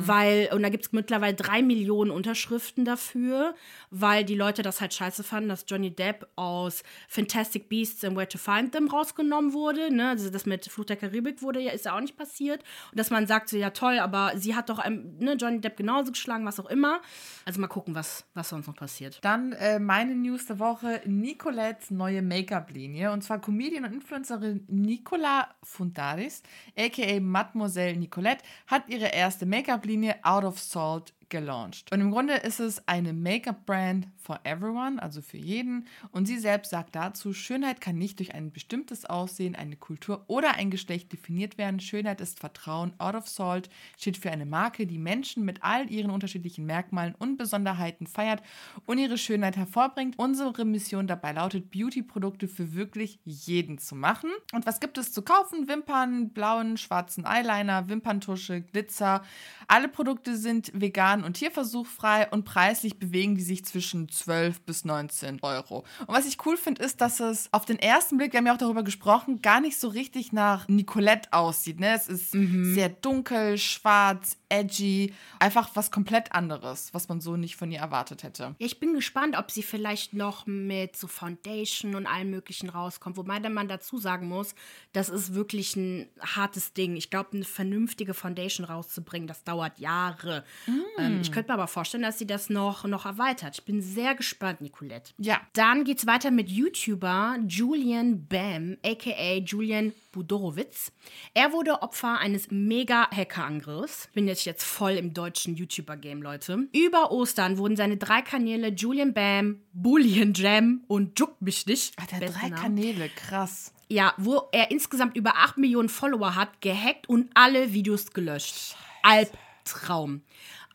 Speaker 3: weil, und da gibt es mittlerweile drei Millionen Unterschriften dafür, weil die Leute das halt scheiße fanden, dass Johnny Depp aus Fantastic Beasts and Where to Find Them rausgenommen wurde. Ne? Also das mit Fluch der Karibik wurde ja, ist ja auch nicht passiert. Und dass man sagt so, ja toll, aber sie hat doch ähm, ne, Johnny Depp genauso geschlagen, was auch immer. Also mal gucken, was, was sonst noch passiert.
Speaker 1: Dann äh, meine News der Woche: Nicolettes neue Make-up-Linie. Und zwar Comedian und Influencerin Nicola Fundaris, aka Mademoiselle Nicolette, hat ihre erste Make-up-Linie Out of Salt gelauncht. Und im Grunde ist es eine Make-up-Brand for everyone, also für jeden. Und sie selbst sagt dazu, Schönheit kann nicht durch ein bestimmtes Aussehen, eine Kultur oder ein Geschlecht definiert werden. Schönheit ist Vertrauen. Out of Salt steht für eine Marke, die Menschen mit all ihren unterschiedlichen Merkmalen und Besonderheiten feiert und ihre Schönheit hervorbringt. Unsere Mission dabei lautet, Beauty-Produkte für wirklich jeden zu machen. Und was gibt es zu kaufen? Wimpern, blauen, schwarzen Eyeliner, Wimperntusche, Glitzer. Alle Produkte sind vegan und tierversuchfrei und preislich bewegen die sich zwischen 12 bis 19 Euro. Und was ich cool finde, ist, dass es auf den ersten Blick, wir haben ja auch darüber gesprochen, gar nicht so richtig nach Nicolette aussieht. Ne? Es ist sehr dunkel, schwarz, edgy, einfach was komplett anderes, was man so nicht von ihr erwartet hätte.
Speaker 3: Ja, ich bin gespannt, ob sie vielleicht noch mit so Foundation und allem Möglichen rauskommt. Wobei dann man dazu sagen muss, das ist wirklich ein hartes Ding. Ich glaube, eine vernünftige Foundation rauszubringen, das dauert Jahre. Ähm, ich könnte mir aber vorstellen, dass sie das noch, noch erweitert. Ich bin sehr gespannt, Nicolette.
Speaker 1: Ja.
Speaker 3: Dann geht's weiter mit YouTuber Julian Bam, aka Julian Budorowitz. Er wurde Opfer eines mega-Hacker-Angriffs. Bin jetzt jetzt voll im deutschen YouTuber-Game, Leute. Über Ostern wurden seine drei Kanäle Julian Bam, Bullion Jam und Juck mich nicht.
Speaker 1: Ach, der drei
Speaker 3: Namen.
Speaker 1: Kanäle, krass.
Speaker 3: Ja, wo er insgesamt über 8 Millionen Follower hat, gehackt und alle Videos gelöscht. Albtraum.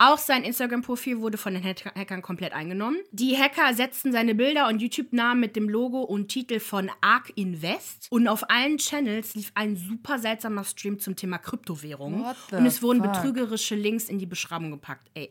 Speaker 3: Auch sein Instagram-Profil wurde von den Hack- Hackern komplett eingenommen. Die Hacker setzten seine Bilder und YouTube-Namen mit dem Logo und Titel von Ark Invest. Und auf allen Channels lief ein super seltsamer Stream zum Thema Kryptowährungen. Und es wurden
Speaker 1: fuck?
Speaker 3: betrügerische Links in die Beschreibung gepackt. Ey,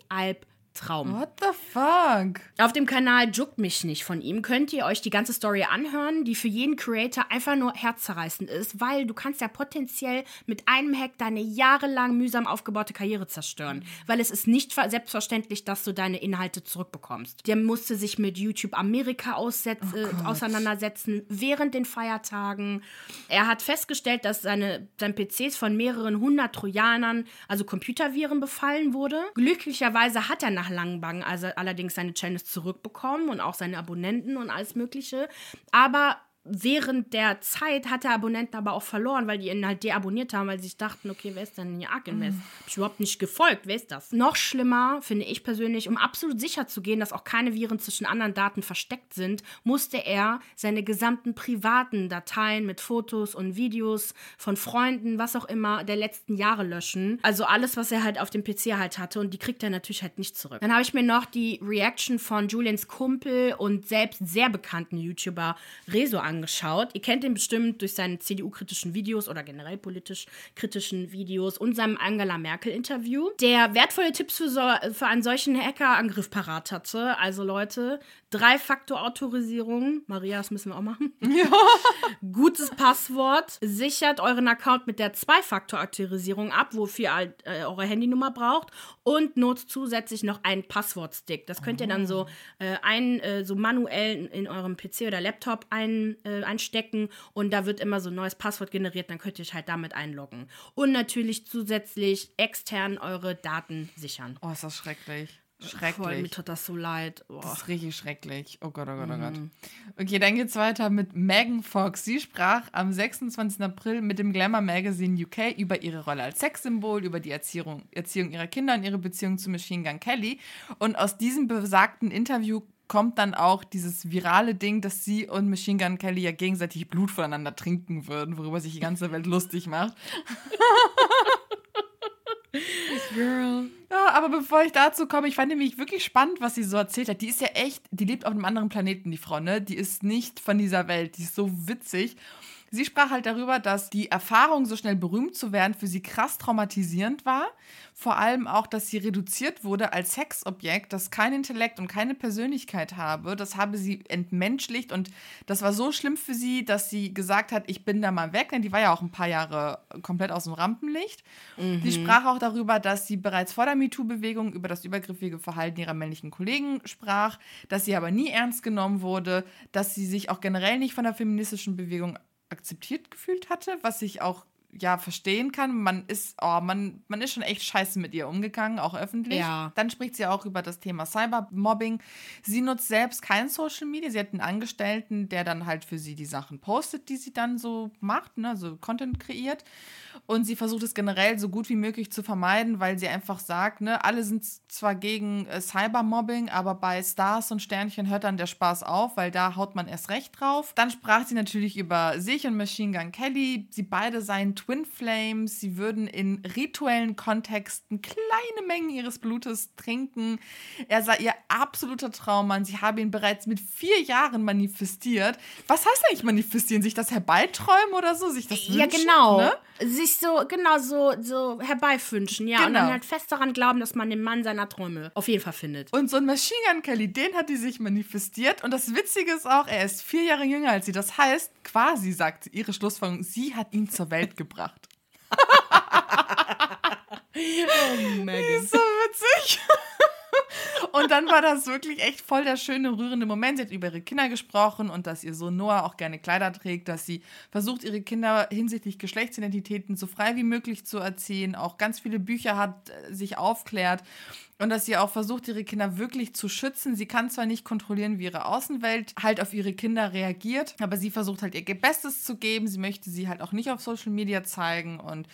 Speaker 3: Albtraum.
Speaker 1: What the fuck?
Speaker 3: Auf dem Kanal Juckt mich nicht von ihm könnt ihr euch die ganze Story anhören, die für jeden Creator einfach nur herzzerreißend ist, weil du kannst ja potenziell mit einem Hack deine jahrelang mühsam aufgebaute Karriere zerstören, weil es ist nicht ver- selbstverständlich, dass du deine Inhalte zurückbekommst. Der musste sich mit YouTube Amerika aussetz- äh, auseinandersetzen während den Feiertagen. Er hat festgestellt, dass seine, sein PCs von mehreren hundert Trojanern, also Computerviren, befallen wurde. Glücklicherweise hat er nach langen Bangen also allerdings seine Channels zurückbekommen und auch seine Abonnenten und alles Mögliche. Aber während der Zeit hat er Abonnenten aber auch verloren, weil die ihn halt deabonniert haben, weil sie sich dachten, okay, wer ist denn hier Ark Invest? Hab ich überhaupt nicht gefolgt, wer ist das? Noch schlimmer, finde ich persönlich, um absolut sicher zu gehen, dass auch keine Viren zwischen anderen Daten versteckt sind, musste er seine gesamten privaten Dateien mit Fotos und Videos von Freunden, was auch immer, der letzten Jahre löschen. Also alles, was er halt auf dem PC halt hatte und die kriegt er natürlich halt nicht zurück. Dann habe ich mir noch die Reaction von Julians Kumpel und selbst sehr bekannten YouTuber Rezo angeguckt angeschaut. Ihr kennt ihn bestimmt durch seine CDU-kritischen Videos oder generell politisch kritischen Videos und seinem Angela Merkel-Interview, der wertvolle Tipps für, so, für einen solchen Hackerangriff parat hatte. Also Leute, Drei-Faktor-Autorisierung. Maria, das müssen wir auch machen. Ja. Gutes Passwort. Sichert euren Account mit der Zwei-Faktor-Autorisierung ab, wofür ihr äh, eure Handynummer braucht. Und nutzt zusätzlich noch einen Passwortstick. Das könnt ihr dann so äh, ein, äh, so manuell in, in, eurem PC oder Laptop ein, äh, einstecken und da wird immer so ein neues Passwort generiert. Dann könnt ihr euch halt damit einloggen. Und natürlich zusätzlich extern eure Daten sichern.
Speaker 1: Oh, ist das schrecklich. Schrecklich.
Speaker 3: Voll, mir tut das so leid.
Speaker 1: Oh. Das ist richtig schrecklich. Oh Gott, oh Gott, oh Gott. Mhm. Okay, dann geht's weiter mit Megan Fox. Sie sprach am 26. April mit dem Glamour Magazine UK über ihre Rolle als Sexsymbol, über die Erziehung, Erziehung ihrer Kinder und ihre Beziehung zu Machine Gun Kelly. Und aus diesem besagten Interview kommt dann auch dieses virale Ding, dass sie und Machine Gun Kelly ja gegenseitig Blut voneinander trinken würden, worüber sich die ganze Welt lustig macht. Girl. Ja, aber bevor ich dazu komme, ich fand nämlich wirklich spannend, was sie so erzählt hat. Die ist ja echt, die lebt auf einem anderen Planeten, die Frau, ne? Die ist nicht von dieser Welt. Die ist so witzig. Sie sprach halt darüber, dass die Erfahrung, so schnell berühmt zu werden, für sie krass traumatisierend war. Vor allem auch, dass sie reduziert wurde als Sexobjekt, das kein Intellekt und keine Persönlichkeit habe. Das habe sie entmenschlicht und das war so schlimm für sie, dass sie gesagt hat, ich bin da mal weg, denn die war ja auch ein paar Jahre komplett aus dem Rampenlicht. Mhm. Sie sprach auch darüber, dass sie bereits vor der MeToo-Bewegung über das übergriffige Verhalten ihrer männlichen Kollegen sprach, dass sie aber nie ernst genommen wurde, dass sie sich auch generell nicht von der feministischen Bewegung akzeptiert gefühlt hatte, was ich auch ja verstehen kann. Man ist, oh, man, man ist schon echt scheiße mit ihr umgegangen, auch öffentlich. Ja. Dann spricht sie auch über das Thema Cybermobbing. Sie nutzt selbst kein Social Media. Sie hat einen Angestellten, der dann halt für sie die Sachen postet, die sie dann so macht, ne, so Content kreiert. Und sie versucht es generell so gut wie möglich zu vermeiden, weil sie einfach sagt, ne, alle sind zwar gegen äh, Cybermobbing, aber bei Stars und Sternchen hört dann der Spaß auf, weil da haut man erst recht drauf. Dann sprach sie natürlich über sich und Machine Gun Kelly. Sie beide seien Twin Flames. Sie würden in rituellen Kontexten kleine Mengen ihres Blutes trinken. Er sei ihr absoluter Traummann. Sie habe ihn bereits mit vier Jahren manifestiert. Was heißt eigentlich manifestieren? Sich das herbeiträumen oder so? Sich das wünschen?
Speaker 3: Ja, genau. Ne? Sich so, genau, so, so herbeiwünschen, ja. Genau. Und dann genau. halt fest daran glauben, dass man den Mann seiner Träume auf jeden Fall findet.
Speaker 1: Und so ein Machine Gun Kelly, den hat die sich manifestiert. Und das Witzige ist auch, er ist vier Jahre jünger als sie. Das heißt, quasi sagt ihre Schlussfolgerung, sie hat ihn zur Welt gebracht. oh, Megan. So witzig. Und dann war das wirklich echt voll der schöne, rührende Moment. Sie hat über ihre Kinder gesprochen und dass ihr Sohn Noah auch gerne Kleider trägt, dass sie versucht, ihre Kinder hinsichtlich Geschlechtsidentitäten so frei wie möglich zu erziehen, auch ganz viele Bücher hat, äh, sich aufklärt und dass sie auch versucht, ihre Kinder wirklich zu schützen. Sie kann zwar nicht kontrollieren, wie ihre Außenwelt halt auf ihre Kinder reagiert, aber sie versucht halt ihr Bestes zu geben. Sie möchte sie halt auch nicht auf Social Media zeigen und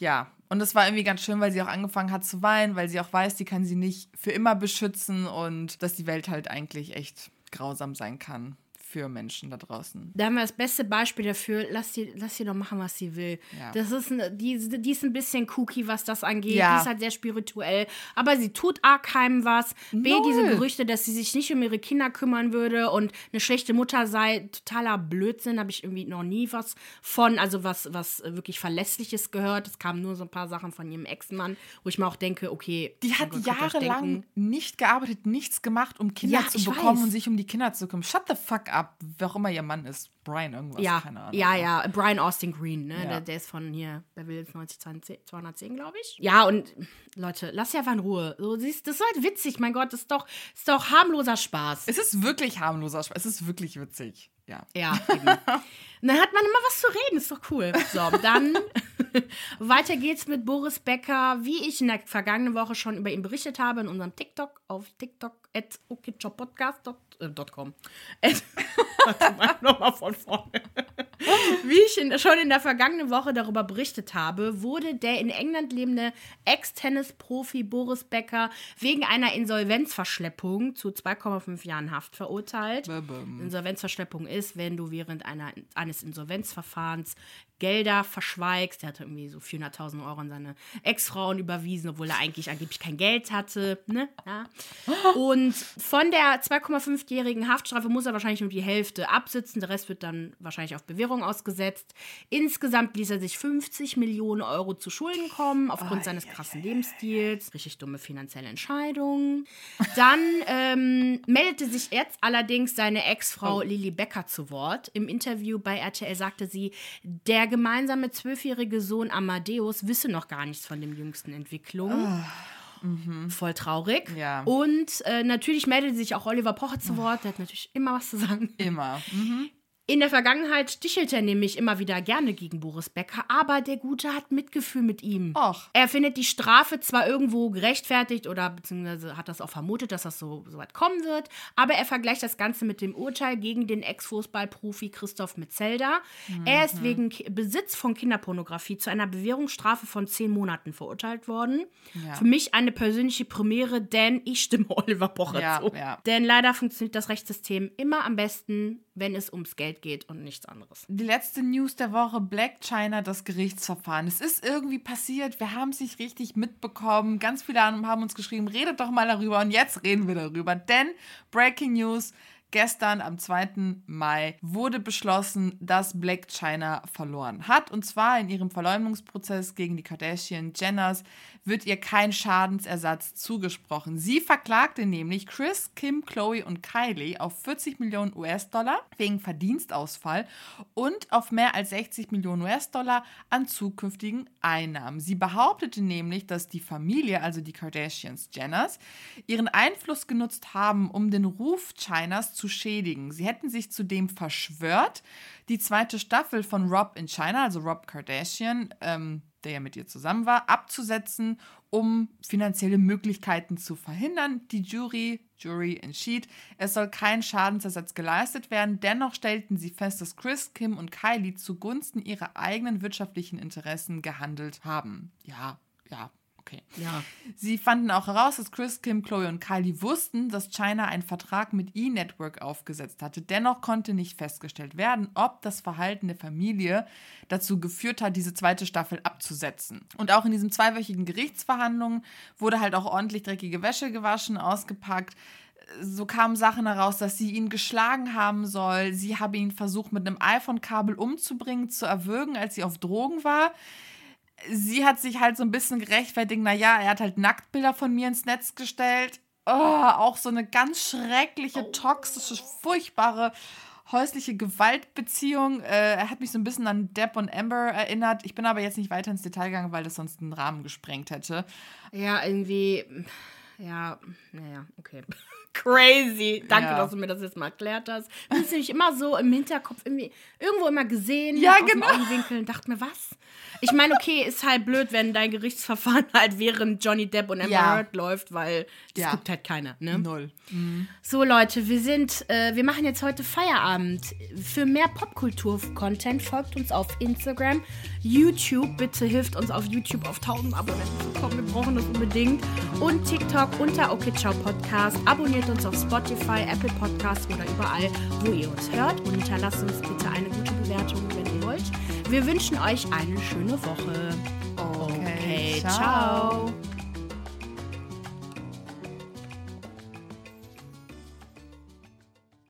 Speaker 1: ja, und das war irgendwie ganz schön, weil sie auch angefangen hat zu weinen, weil sie auch weiß, die kann sie nicht für immer beschützen und dass die Welt halt eigentlich echt grausam sein kann für Menschen da draußen.
Speaker 3: Da haben wir das beste Beispiel dafür. Lass sie, lass sie doch machen, was sie will. Ja. Das ist ein, die, die ist ein bisschen kooky, was das angeht. Ja. Die ist halt sehr spirituell. Aber sie tut A keinem was. B, Null. diese Gerüchte, dass sie sich nicht um ihre Kinder kümmern würde und eine schlechte Mutter sei, totaler Blödsinn. Habe ich irgendwie noch nie was von. Also was, was wirklich Verlässliches gehört. Es kamen nur so ein paar Sachen von ihrem Ex-Mann, wo ich mir auch denke, okay.
Speaker 1: Die hat jahrelang nicht gearbeitet, nichts gemacht, um Kinder ja, zu bekommen weiß. und sich um die Kinder zu kümmern. Shut the fuck up ab, wer auch immer ihr Mann ist. Brian irgendwas,
Speaker 3: ja,
Speaker 1: keine Ahnung.
Speaker 3: Ja, ja, Brian Austin Green, ne? Ja. Der, der, ist von hier, Beverly Hills 90 210, glaube ich. Ja, und Leute, lass ja einfach in Ruhe. So, siehst, das ist halt witzig, mein Gott, das ist doch, ist doch harmloser Spaß.
Speaker 1: Es ist wirklich harmloser Spaß, es ist wirklich witzig. Ja.
Speaker 3: Ja, eben. Dann hat man immer was zu reden, ist doch cool. So, dann weiter geht's mit Boris Becker, wie ich in der vergangenen Woche schon über ihn berichtet habe in unserem TikTok auf TikTok at okidjobbpodcast.com. Äh, Nochmal von vorne. Wie ich in, schon in der vergangenen Woche darüber berichtet habe, wurde der in England lebende Ex-Tennis-Profi Boris Becker wegen einer Insolvenzverschleppung zu 2,5 Jahren Haft verurteilt. Insolvenzverschleppung ist, wenn du während einer, eines Insolvenzverfahrens Gelder verschweigst. Er hatte irgendwie so 400.000 Euro an seine Ex-Frauen überwiesen, obwohl er eigentlich angeblich kein Geld hatte. Ne? Ja. Und von der 2,5-jährigen Haftstrafe muss er wahrscheinlich nur die Hälfte absitzen. Der Rest wird dann wahrscheinlich auf Bewährung ausgesetzt. Insgesamt ließ er sich 50 Millionen Euro zu Schulden kommen, aufgrund oh, seines krassen Lebensstils. Richtig dumme finanzielle Entscheidungen. Dann ähm, meldete sich jetzt allerdings seine Ex-Frau oh. Lili Becker zu Wort. Im Interview bei RTL sagte sie, der gemeinsame zwölfjährige Sohn Amadeus wisse noch gar nichts von den jüngsten Entwicklungen. Oh. Mhm. Voll traurig. Ja. Und äh, natürlich meldete sich auch Oliver Pocher zu Wort. Der hat natürlich immer was zu sagen.
Speaker 1: Immer. Mhm.
Speaker 3: In der Vergangenheit stichelt er nämlich immer wieder gerne gegen Boris Becker, aber der Gute hat Mitgefühl mit ihm.
Speaker 1: Och.
Speaker 3: Er findet die Strafe zwar irgendwo gerechtfertigt oder beziehungsweise hat das auch vermutet, dass das so, so weit kommen wird, aber er vergleicht das Ganze mit dem Urteil gegen den Ex-Fußballprofi Christoph Metzelder. Mhm. Er ist wegen Besitz von Kinderpornografie zu einer Bewährungsstrafe von zehn Monaten verurteilt worden. Ja. Für mich eine persönliche Premiere, denn ich stimme Oliver Pocher ja, zu. Ja. Denn leider funktioniert das Rechtssystem immer am besten, wenn es ums Geld geht und nichts anderes.
Speaker 1: Die letzte News der Woche, Black China, das Gerichtsverfahren. Es ist irgendwie passiert, wir haben es nicht richtig mitbekommen. Ganz viele haben uns geschrieben, redet doch mal darüber und jetzt reden wir darüber. Denn Breaking News, Gestern, am 2. Mai, wurde beschlossen, dass Black China verloren hat. Und zwar in ihrem Verleumdungsprozess gegen die Kardashian-Jenners wird ihr kein Schadensersatz zugesprochen. Sie verklagte nämlich Chris, Kim, Chloe und Kylie auf 40 Millionen US-Dollar wegen Verdienstausfall und auf mehr als 60 Millionen US-Dollar an zukünftigen Einnahmen. Sie behauptete nämlich, dass die Familie, also die Kardashians Jenners, ihren Einfluss genutzt haben, um den Ruf Chinas zu schädigen. Sie hätten sich zudem verschwört, die zweite Staffel von Rob in China, also Rob Kardashian, ähm, der ja mit ihr zusammen war, abzusetzen, um finanzielle Möglichkeiten zu verhindern. Die Jury, Jury entschied, es soll kein Schadensersatz geleistet werden. Dennoch stellten sie fest, dass Chris, Kim und Kylie zugunsten ihrer eigenen wirtschaftlichen Interessen gehandelt haben. Ja, ja, Okay.
Speaker 3: Ja.
Speaker 1: Sie fanden auch heraus, dass Chris, Kim, Chloe und Kylie wussten, dass China einen Vertrag mit E-Network aufgesetzt hatte. Dennoch konnte nicht festgestellt werden, ob das Verhalten der Familie dazu geführt hat, diese zweite Staffel abzusetzen. Und auch in diesen zweiwöchigen Gerichtsverhandlungen wurde halt auch ordentlich dreckige Wäsche gewaschen, ausgepackt so kamen Sachen heraus, dass sie ihn geschlagen haben soll. Sie habe ihn versucht, mit einem iPhone-Kabel umzubringen, zu erwürgen, als sie auf Drogen war sie hat sich halt so ein bisschen gerechtfertigt, naja, er hat halt Nacktbilder von mir ins Netz gestellt. Oh, auch so eine ganz schreckliche, oh. toxische, furchtbare häusliche Gewaltbeziehung. Äh, er hat mich so ein bisschen an Depp und Amber erinnert. Ich bin aber jetzt nicht weiter ins Detail gegangen, weil das sonst einen Rahmen gesprengt hätte.
Speaker 3: Ja, irgendwie. Ja, naja, okay. Crazy. Danke, ja. dass du mir das jetzt mal erklärt hast. Das ist nämlich immer so im Hinterkopf irgendwie irgendwo immer gesehen.
Speaker 1: Ja, genau.
Speaker 3: Augenwinkeln. Dachte mir, was? Ich meine, okay, ist halt blöd, wenn dein Gerichtsverfahren halt während Johnny Depp und Amber ja. Heard läuft, weil das ja. guckt halt keiner, ne?
Speaker 1: Null. Mhm.
Speaker 3: So, Leute, wir sind, äh, wir machen jetzt heute Feierabend. Für mehr Popkultur-Content folgt uns auf Instagram, YouTube. Bitte hilft uns auf YouTube auf 1000 Abonnenten zu kommen. Wir brauchen das unbedingt. Und TikTok unter Okay Ciao Podcast. Abonniert uns auf Spotify, Apple Podcasts oder überall, wo ihr uns hört. Und hinterlasst uns bitte eine gute Bewertung, wenn ihr wollt. Wir wünschen euch eine schöne Woche.
Speaker 1: Okay, okay ciao. ciao.